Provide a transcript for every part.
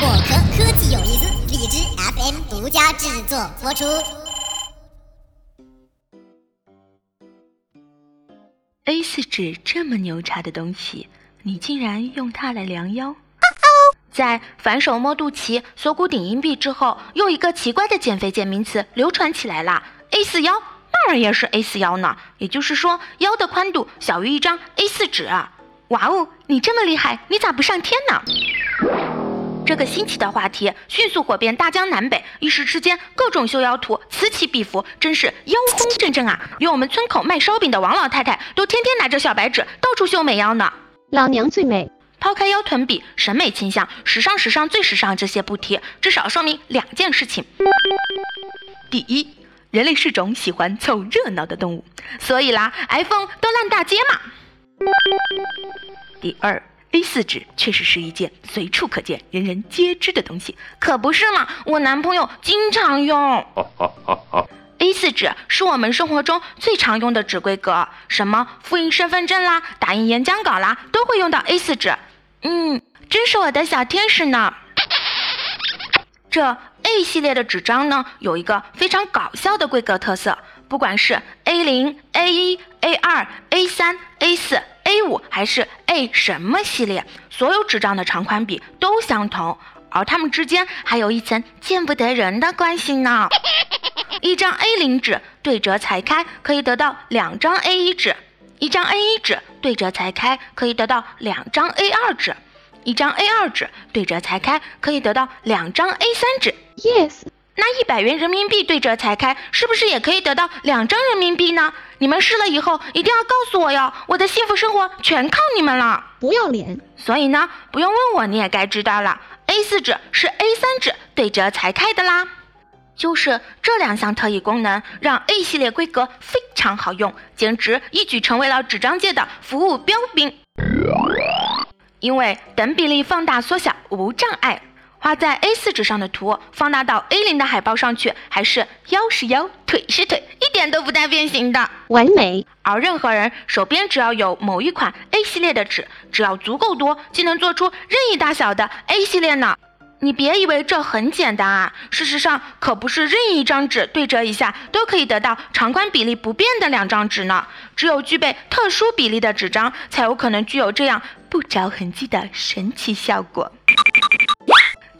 果壳科技有意思，荔枝 FM 独家制作播出。A4 纸这么牛叉的东西，你竟然用它来量腰？在反手摸肚脐、锁骨顶硬币之后，又一个奇怪的减肥简名词流传起来啦。A4 腰，当然也是 A4 腰呢。也就是说，腰的宽度小于一张 A4 纸。哇哦，你这么厉害，你咋不上天呢？这个新奇的话题迅速火遍大江南北，一时之间各种修腰图此起彼伏，真是妖风阵阵啊！连我们村口卖烧饼的王老太太都天天拿着小白纸到处秀美腰呢。老娘最美。抛开腰臀比、审美倾向、时尚、时尚最时尚这些不提，至少说明两件事情：第一，人类是种喜欢凑热闹的动物，所以啦，iPhone 都烂大街嘛；第二，A4 纸确实是一件随处可见、人人皆知的东西，可不是嘛？我男朋友经常用。A4 纸是我们生活中最常用的纸规格，什么复印身份证啦、打印演讲稿啦，都会用到 A4 纸。嗯，真是我的小天使呢。这 A 系列的纸张呢，有一个非常搞笑的规格特色，不管是 A 零、A 一、A 二、A 三、A 四、A 五，还是 A 什么系列，所有纸张的长宽比都相同，而它们之间还有一层见不得人的关系呢。一张 A 零纸对折裁开可以得到两张 A 一纸。一张 A 一纸对折裁开可以得到两张 A 二纸，一张 A 二纸对折裁开可以得到两张 A 三纸。Yes，那一百元人民币对折裁开是不是也可以得到两张人民币呢？你们试了以后一定要告诉我哟，我的幸福生活全靠你们了。不要脸。所以呢，不用问我你也该知道了，A 四纸是 A 三纸对折裁开的啦。就是这两项特异功能，让 A 系列规格非常好用，简直一举成为了纸张界的服务标兵。因为等比例放大缩小无障碍，画在 A4 纸上的图放大到 A0 的海报上去，还是腰是腰，腿是腿，一点都不带变形的，完美。而任何人手边只要有某一款 A 系列的纸，只要足够多，就能做出任意大小的 A 系列呢。你别以为这很简单啊！事实上，可不是任意一张纸对折一下都可以得到长宽比例不变的两张纸呢。只有具备特殊比例的纸张，才有可能具有这样不着痕迹的神奇效果。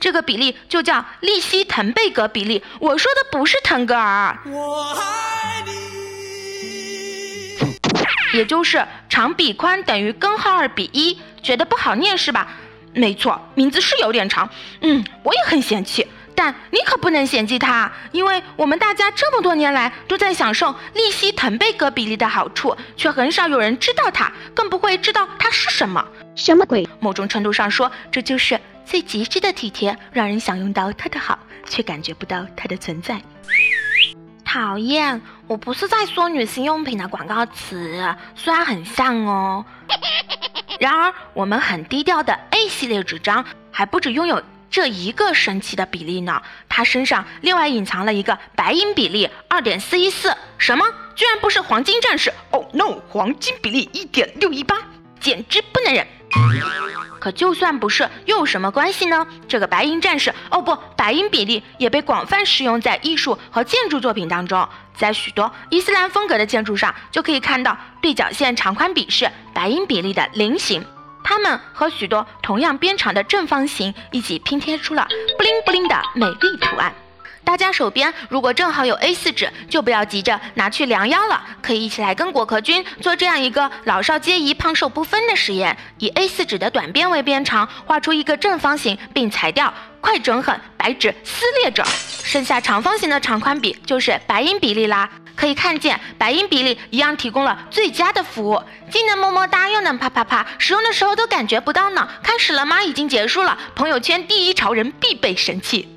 这个比例就叫利希滕贝格比例。我说的不是腾格尔，我爱你。也就是长比宽等于根号二比一。觉得不好念是吧？没错，名字是有点长，嗯，我也很嫌弃，但你可不能嫌弃它，因为我们大家这么多年来都在享受利息滕贝格比例的好处，却很少有人知道它，更不会知道它是什么。什么鬼？某种程度上说，这就是最极致的体贴，让人享用到它的好，却感觉不到它的存在。讨厌，我不是在说女性用品的广告词，虽然很像哦。然而，我们很低调的 A 系列纸张还不止拥有这一个神奇的比例呢，它身上另外隐藏了一个白银比例二点四一四，什么？居然不是黄金战士？Oh no！黄金比例一点六一八，简直不能忍。可就算不是，又有什么关系呢？这个白银战士，哦不，白银比例也被广泛使用在艺术和建筑作品当中。在许多伊斯兰风格的建筑上，就可以看到对角线长宽比是白银比例的菱形，它们和许多同样边长的正方形一起拼贴出了布灵布灵的美丽图案。大家手边如果正好有 A4 纸，就不要急着拿去量腰了，可以一起来跟果壳君做这样一个老少皆宜、胖瘦不分的实验：以 A4 纸的短边为边长，画出一个正方形，并裁掉，快准狠，白纸撕裂着，剩下长方形的长宽比就是白银比例啦。可以看见，白银比例一样提供了最佳的服务，既能么么哒，又能啪啪啪，使用的时候都感觉不到呢。开始了吗？已经结束了。朋友圈第一潮人必备神器。